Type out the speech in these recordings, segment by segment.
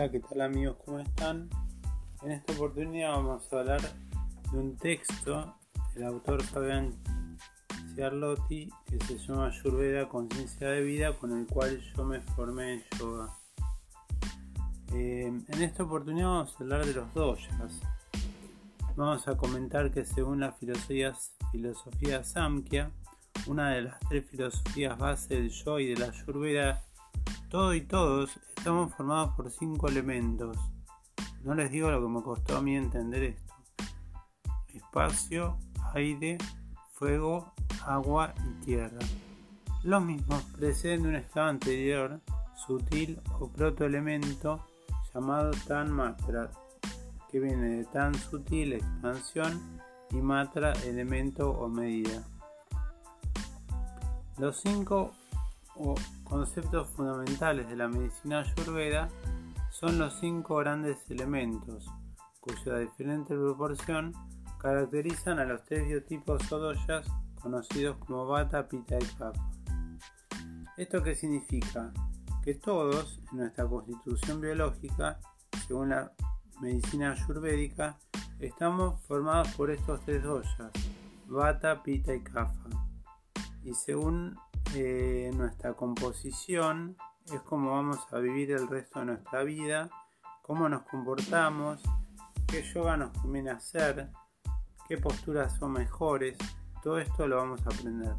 Hola, ¿qué tal amigos? ¿Cómo están? En esta oportunidad vamos a hablar de un texto del autor Fabián Ciarlotti que se llama Ayurveda Conciencia de Vida con el cual yo me formé en yoga. Eh, en esta oportunidad vamos a hablar de los doyas. Vamos a comentar que según la filosofía, filosofía Samkhya, una de las tres filosofías base del yoga y de la Ayurveda todo y todos estamos formados por cinco elementos. No les digo lo que me costó a mí entender esto. Espacio, aire, fuego, agua y tierra. Los mismos preceden de un estado anterior, sutil o protoelemento llamado Tan Matra, que viene de tan sutil expansión y Matra elemento o medida. Los cinco conceptos fundamentales de la medicina ayurveda son los cinco grandes elementos, cuya diferente proporción caracterizan a los tres biotipos o doyas conocidos como Vata, Pitta y Kapha. ¿Esto qué significa? Que todos, en nuestra constitución biológica, según la medicina ayurvédica, estamos formados por estos tres doyas, Vata, Pitta y Kapha. Y según nuestra composición es cómo vamos a vivir el resto de nuestra vida, cómo nos comportamos, qué yoga nos conviene hacer, qué posturas son mejores. Todo esto lo vamos a aprender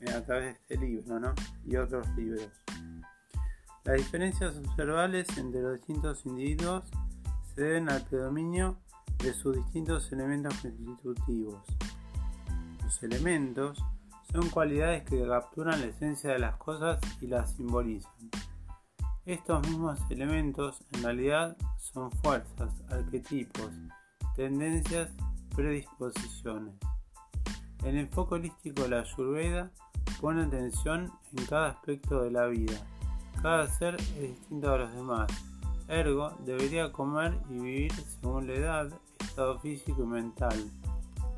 eh, a través de este libro y otros libros. Las diferencias observables entre los distintos individuos se deben al predominio de sus distintos elementos constitutivos. Los elementos son cualidades que capturan la esencia de las cosas y las simbolizan. Estos mismos elementos en realidad son fuerzas, arquetipos, tendencias, predisposiciones. El enfoque holístico de la Ayurveda pone atención en cada aspecto de la vida. Cada ser es distinto a los demás. Ergo, debería comer y vivir según la edad, estado físico y mental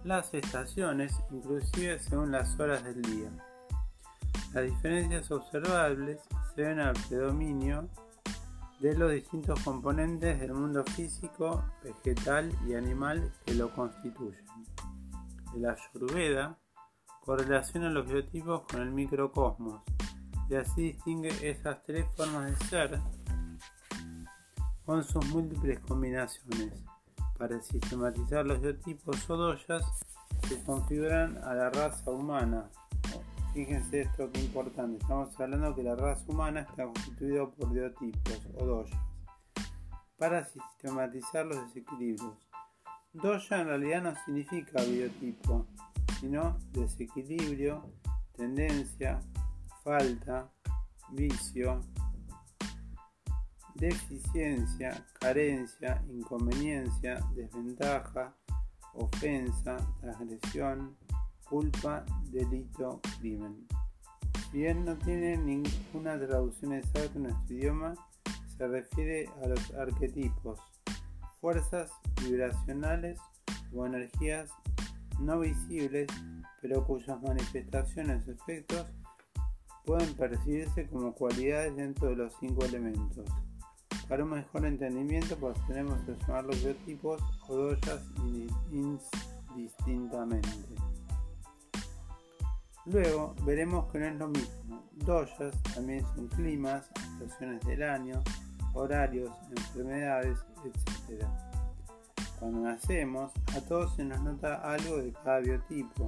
las estaciones, inclusive según las horas del día. Las diferencias observables se ven al predominio de los distintos componentes del mundo físico, vegetal y animal que lo constituyen. La Ayurveda correlaciona los biotipos con el microcosmos y así distingue esas tres formas de ser con sus múltiples combinaciones para sistematizar los biotipos o doyas que configuran a la raza humana. Fíjense esto que importante, estamos hablando que la raza humana está constituida por biotipos o doyas para sistematizar los desequilibrios. Doya en realidad no significa biotipo, sino desequilibrio, tendencia, falta, vicio, deficiencia, carencia, inconveniencia, desventaja, ofensa, transgresión, culpa, delito, crimen. Si bien no tiene ninguna traducción exacta en nuestro idioma, se refiere a los arquetipos, fuerzas vibracionales o energías no visibles, pero cuyas manifestaciones o efectos pueden percibirse como cualidades dentro de los cinco elementos. Para un mejor entendimiento, tenemos que llamar los biotipos o doyas indistintamente. Luego veremos que no es lo mismo. Doyas también son climas, estaciones del año, horarios, enfermedades, etc. Cuando nacemos, a todos se nos nota algo de cada biotipo,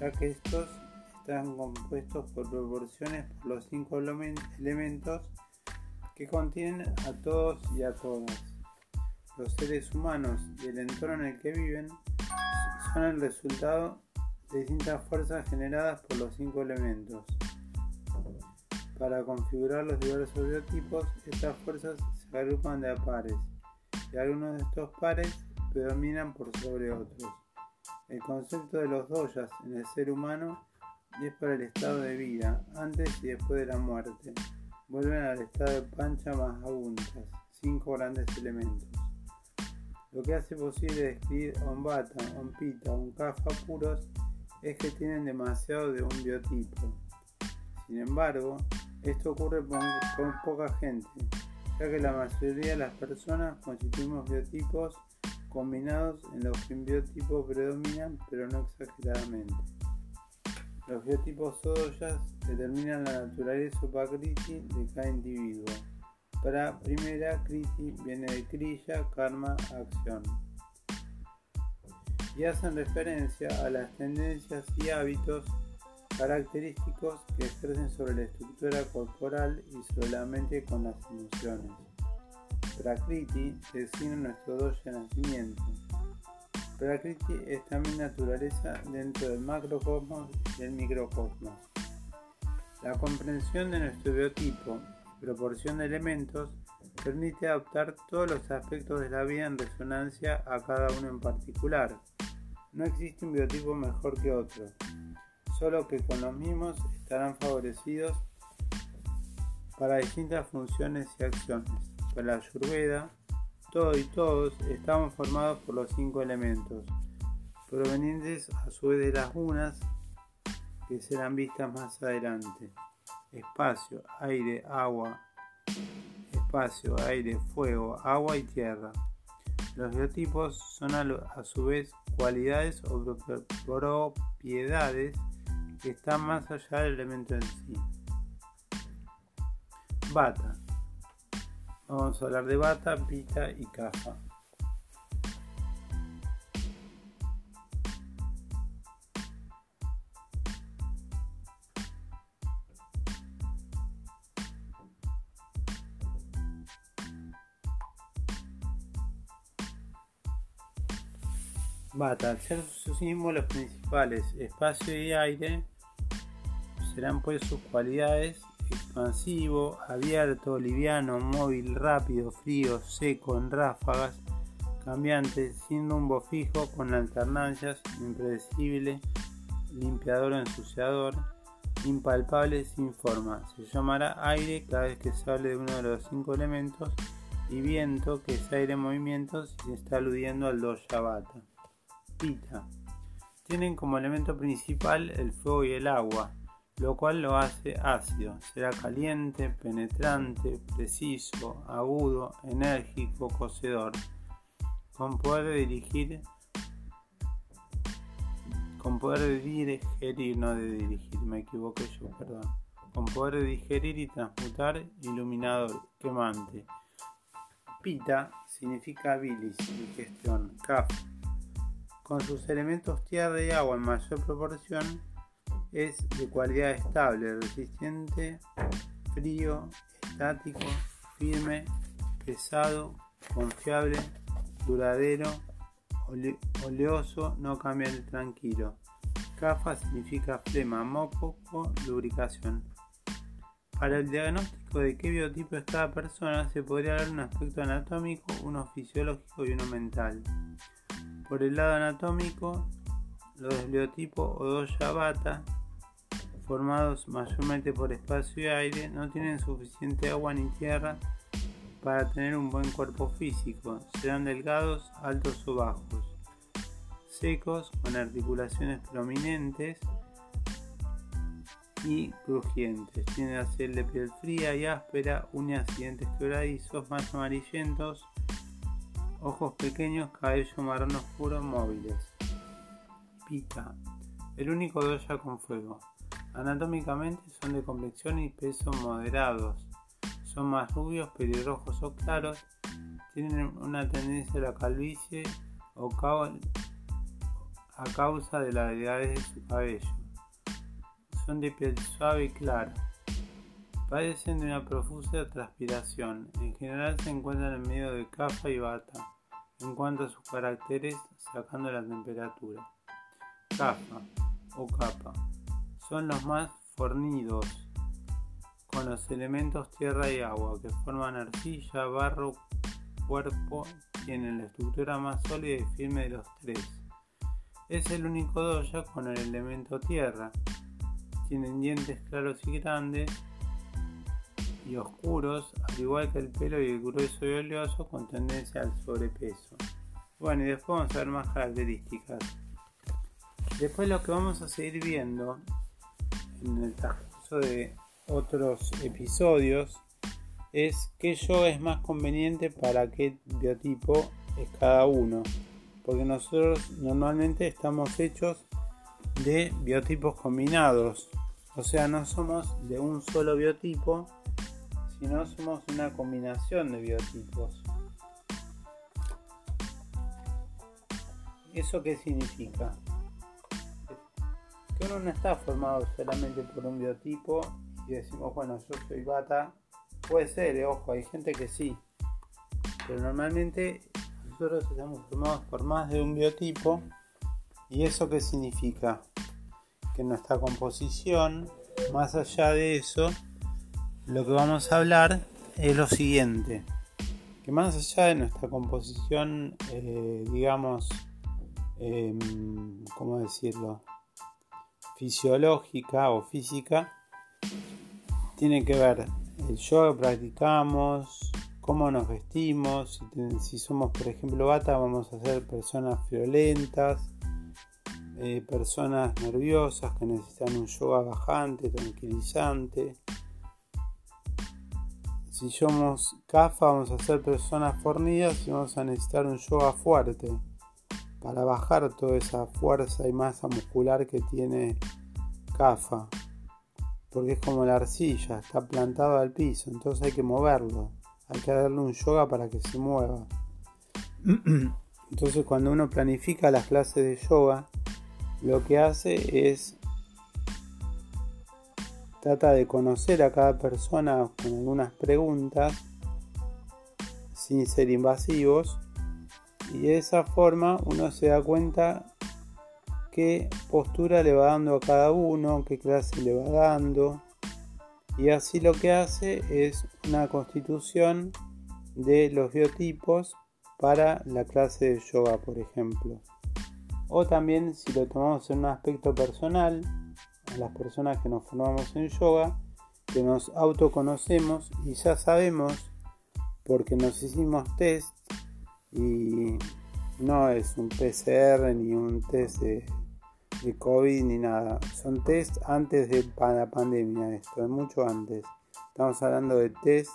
ya que estos están compuestos por proporciones por los cinco elementos que contienen a todos y a todas. Los seres humanos y el entorno en el que viven son el resultado de distintas fuerzas generadas por los cinco elementos. Para configurar los diversos biotipos, estas fuerzas se agrupan de a pares y algunos de estos pares predominan por sobre otros. El concepto de los doyas en el ser humano es para el estado de vida, antes y después de la muerte vuelven al estado de pancha más abundas, cinco grandes elementos. Lo que hace posible describir a un bata, un pita, un kafa puros es que tienen demasiado de un biotipo. Sin embargo, esto ocurre con, poca gente, ya que la mayoría de las personas constituimos biotipos combinados en los que un biotipo predominan, pero no exageradamente. Los biotipos Sodoyas determinan la naturaleza o pakriti de cada individuo. Para primera, kriti viene de kriya, karma, acción. Y hacen referencia a las tendencias y hábitos característicos que ejercen sobre la estructura corporal y sobre la mente con las emociones. Prakriti designa nuestro doya de nacimiento. Prakriti es también naturaleza dentro del macrocosmos y el microcosmos. La comprensión de nuestro biotipo y proporción de elementos permite adaptar todos los aspectos de la vida en resonancia a cada uno en particular. No existe un biotipo mejor que otro solo que con los mismos estarán favorecidos para distintas funciones y acciones. Para la Ayurveda, todo y todos estamos formados por los cinco elementos, provenientes a su vez de las gunas que serán vistas más adelante. Espacio, aire, agua, espacio, aire, fuego, agua y tierra. Los biotipos son a, su vez cualidades o propiedades que está más allá del elemento en sí. Bata. Vamos a hablar de bata, pita y caja. Bata, ser sus símbolos principales, espacio y aire, serán pues sus cualidades expansivo, abierto, liviano, móvil, rápido, frío, seco, en ráfagas, cambiante, sin rumbo fijo, con alternancias, impredecible, limpiador o ensuciador, impalpable, sin forma. Se llamará aire cada vez que se de uno de los cinco elementos y viento, que es aire en movimiento, si está aludiendo al bata. Pita. Tienen como elemento principal el fuego y el agua lo cual lo hace ácido. Será caliente, penetrante, preciso, agudo, enérgico, cocedor, con poder de dirigir, con poder de digerir, no de dirigir, me equivoqué yo, perdón, con poder de digerir y transmutar, iluminador, quemante. Pita significa bilis, digestión, kaf. Con sus elementos tierra y agua en mayor proporción, es de cualidad estable, resistente, frío, estático, firme, pesado, confiable, duradero, oleoso, no cambiante, tranquilo. CAFA significa flema, moco, lubricación. Para el diagnóstico de qué biotipo es cada persona se podría dar un aspecto anatómico, uno fisiológico y uno mental. Por el lado anatómico, los biotipos o dos bata formados mayormente por espacio y aire, no tienen suficiente agua ni tierra para tener un buen cuerpo físico. Serán delgados, altos o bajos, secos, con articulaciones prominentes y crujientes. Tienen la piel de piel fría y áspera, uñas y dientes quebradizos, más amarillentos, ojos pequeños, cabello marrón oscuro, móviles. Pica. El único doya con fuego. Anatómicamente son de complexión y peso moderados. Son más rubios, pelirrojos o claros. Tienen una tendencia a la calvicie o a causa de la delgadez de su cabello. Son de piel suave y clara. Padecen de una profusa transpiración. En general se encuentran en medio de capa y bata. En cuanto a sus caracteres, sacando la temperatura. Capa o capa son los más fornidos, con los elementos tierra y agua que forman arcilla, barro, cuerpo, tienen la estructura más sólida y firme de los tres. Es el único doya con el elemento tierra. Tienen dientes claros y grandes y oscuros, al igual que el pelo y el grueso y oleoso con tendencia al sobrepeso. Bueno, y después vamos a ver más características. Después lo que vamos a seguir viendo en el transcurso de otros episodios es qué yoga es más conveniente para qué biotipo es cada uno. Porque nosotros normalmente estamos hechos de biotipos combinados. O sea, no somos de un solo biotipo, sino somos una combinación de biotipos. ¿Eso qué significa? Uno no está formado solamente por un biotipo y decimos, bueno, yo soy bata. Puede ser, eh, ojo, hay gente que sí. Pero normalmente nosotros estamos formados por más de un biotipo. ¿Y eso qué significa? Que nuestra composición, más allá de eso, lo que vamos a hablar es lo siguiente. Que más allá de nuestra composición, eh, digamos, Em, ¿cómo decirlo? Fisiológica o física, tiene que ver el yoga que practicamos, cómo nos vestimos, si, somos por ejemplo bata vamos a ser personas violentas, eh, personas nerviosas que necesitan un yoga bajante, tranquilizante. Si somos kafa vamos a ser personas fornidas y vamos a necesitar un yoga fuerte para bajar toda esa fuerza y masa muscular que tiene CAFA. Porque es como la arcilla, está plantado al piso, entonces hay que moverlo. Hay que darle un yoga para que se mueva. Entonces cuando uno planifica las clases de yoga, lo que hace es trata de conocer a cada persona con algunas preguntas sin ser invasivos y de esa forma uno se da cuenta qué postura le va dando a cada uno, qué clase le va dando. Y así lo que hace es una constitución de los biotipos para la clase de yoga, por ejemplo. O también si lo tomamos en un aspecto personal, a las personas que nos formamos en yoga, que nos autoconocemos y ya sabemos, porque nos hicimos test y no es un PCR ni un test de, COVID ni nada. Son test antes de la pandemia, esto es mucho antes. Estamos hablando de test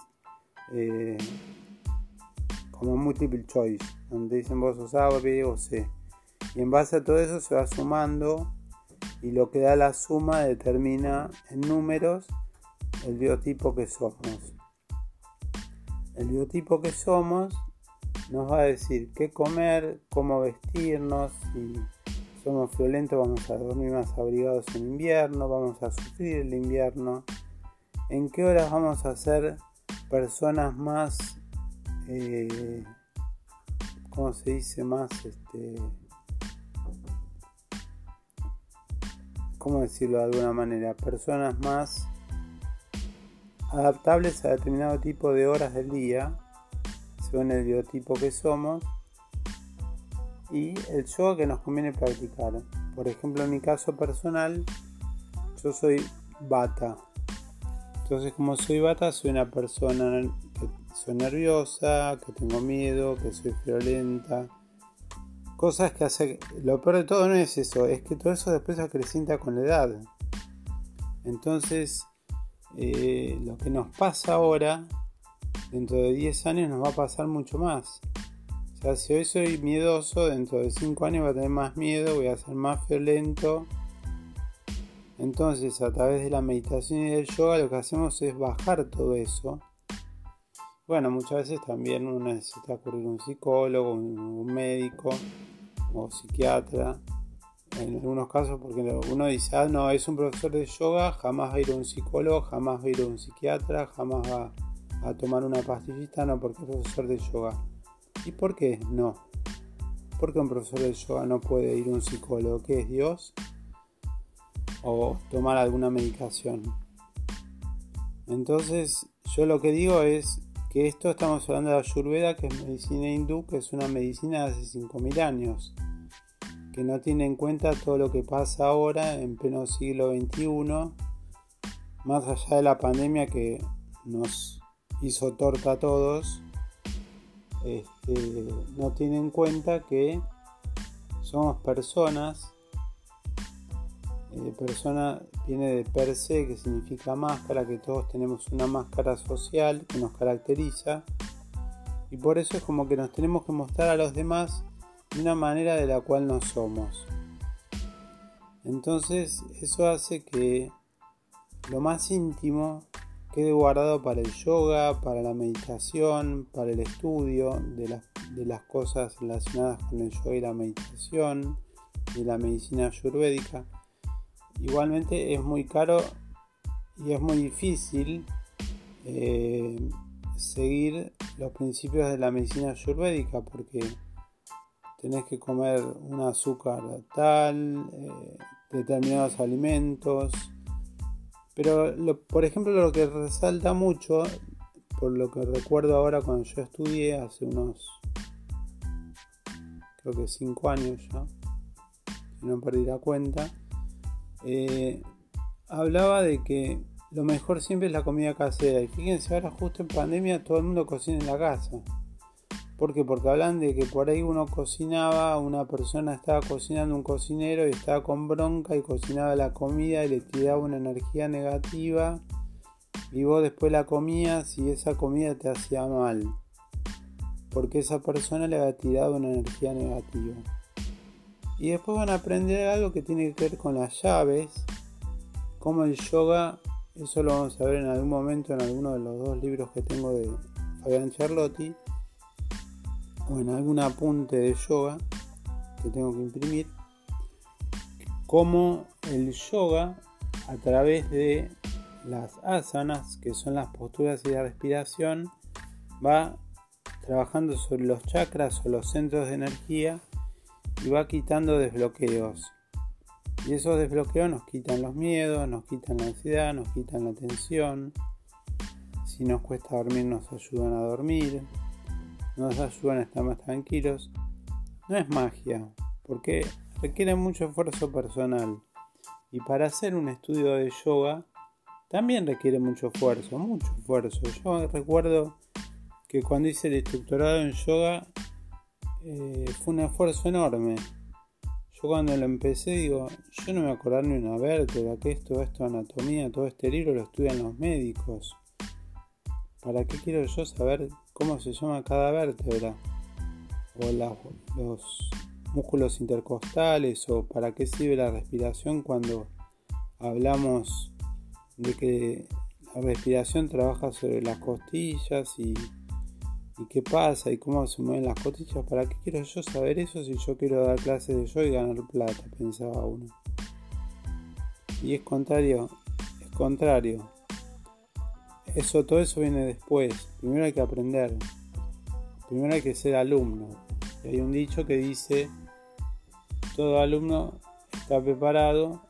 eh, como multiple choice, donde dicen vos sos A, B o C. Y en base a todo eso se va sumando y lo que da la suma determina en números el biotipo que somos. El biotipo que somos nos va a decir qué comer, cómo vestirnos, si somos violentos vamos a dormir más abrigados en invierno, vamos a sufrir el invierno, en qué horas vamos a ser personas más, eh, ¿cómo se dice? Más, este, ¿cómo decirlo de alguna manera? Personas más adaptables a determinado tipo de horas del día según el biotipo que somos y el yoga que nos conviene practicar. Por ejemplo, en mi caso personal, yo soy bata. Entonces, como soy bata, soy una persona que soy nerviosa, que tengo miedo, que soy violenta. Cosas que hace. Lo peor de todo no es eso, es que todo eso después acrecienta con la edad. Entonces, eh, lo que nos pasa ahora dentro de 10 años nos va a pasar mucho más. Si hoy soy miedoso, dentro de 5 años voy a tener más miedo, voy a ser más violento. Entonces, a través de la meditación y del yoga, lo que hacemos es bajar todo eso. Bueno, muchas veces también uno necesita acudir a un psicólogo, un médico o psiquiatra. En algunos casos, porque uno dice, ah, no, es un profesor de yoga, jamás va a ir a un psicólogo, jamás va a ir a un psiquiatra, jamás va a tomar una pastillita, no, porque es profesor de yoga. ¿Y por qué? No. Porque un profesor de yoga no puede ir a un psicólogo, que es Dios, o tomar alguna medicación. Entonces, yo lo que digo es que esto estamos hablando de Ayurveda, que es medicina hindú, que es una medicina de hace 5.000 años, que no tiene en cuenta todo lo que pasa ahora en pleno siglo XXI, más allá de la pandemia que nos hizo torta a todos, este, no tiene en cuenta que somos personas eh, persona viene de per se, que significa máscara, que todos tenemos una máscara social que nos caracteriza. Y por eso es como que nos tenemos que mostrar a los demás de una manera de la cual no somos. Entonces eso hace que lo más íntimo quede guardado para el yoga, para la meditación, para el estudio de, las cosas relacionadas con el yoga y la meditación, y la medicina ayurvédica. Igualmente es muy caro y es muy difícil eh, seguir los principios de la medicina ayurvédica porque tenés que comer un azúcar tal, eh, determinados alimentos. Pero, por ejemplo, lo que resalta mucho, por lo que recuerdo ahora cuando yo estudié, hace unos, creo que 5 años ya, si no perdí la cuenta, eh, hablaba de que lo mejor siempre es la comida casera. Y fíjense, ahora justo en pandemia todo el mundo cocina en la casa. ¿Por qué? Porque hablan de que por ahí uno cocinaba, una persona estaba cocinando, un cocinero y estaba con bronca y cocinaba la comida y le tiraba una energía negativa y vos después la comías y esa comida te hacía mal. Porque esa persona le había tirado una energía negativa. Y después van a aprender algo que tiene que ver con las llaves, como el yoga, eso lo vamos a ver en algún momento en alguno de los dos libros que tengo de Fabián Charlotti, en algún apunte de yoga que tengo que imprimir, como el yoga a través de las asanas, que son las posturas y la respiración, va trabajando sobre los chakras o los centros de energía y va quitando desbloqueos. Y esos desbloqueos nos quitan los miedos, nos quitan la ansiedad, nos quitan la tensión. Si nos cuesta dormir, nos ayudan a dormir, nos ayudan a estar más tranquilos. No es magia, porque requiere mucho esfuerzo personal. Y para hacer un estudio de yoga, también requiere mucho esfuerzo, mucho esfuerzo. Yo recuerdo que cuando hice el instructorado en yoga, eh, fue un esfuerzo enorme. Yo cuando lo empecé digo, yo no me acordar ni una vértebra, que esto, esto, anatomía, todo este libro lo estudian los médicos. ¿Para qué quiero yo saber cómo se llama cada vértebra? O los músculos intercostales, o para qué sirve la respiración cuando hablamos de que la respiración trabaja sobre las costillas y y qué pasa y cómo se mueven las costillas. ¿Para qué quiero yo saber eso si yo quiero dar clases de yo y ganar plata? Pensaba uno. Y es contrario, es contrario. Eso, todo eso viene después. Primero hay que aprender. Primero hay que ser alumno. Y hay un dicho que dice, todo alumno está preparado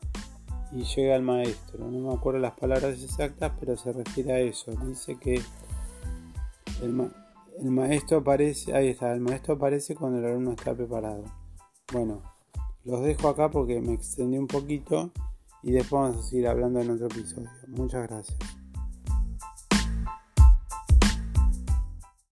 y llega al maestro. No me acuerdo las palabras exactas, pero se refiere a eso. Dice que el, el maestro aparece, ahí está, el maestro aparece cuando el alumno está preparado. Bueno, los dejo acá porque me extendí un poquito y después vamos a seguir hablando en otro episodio. Muchas gracias.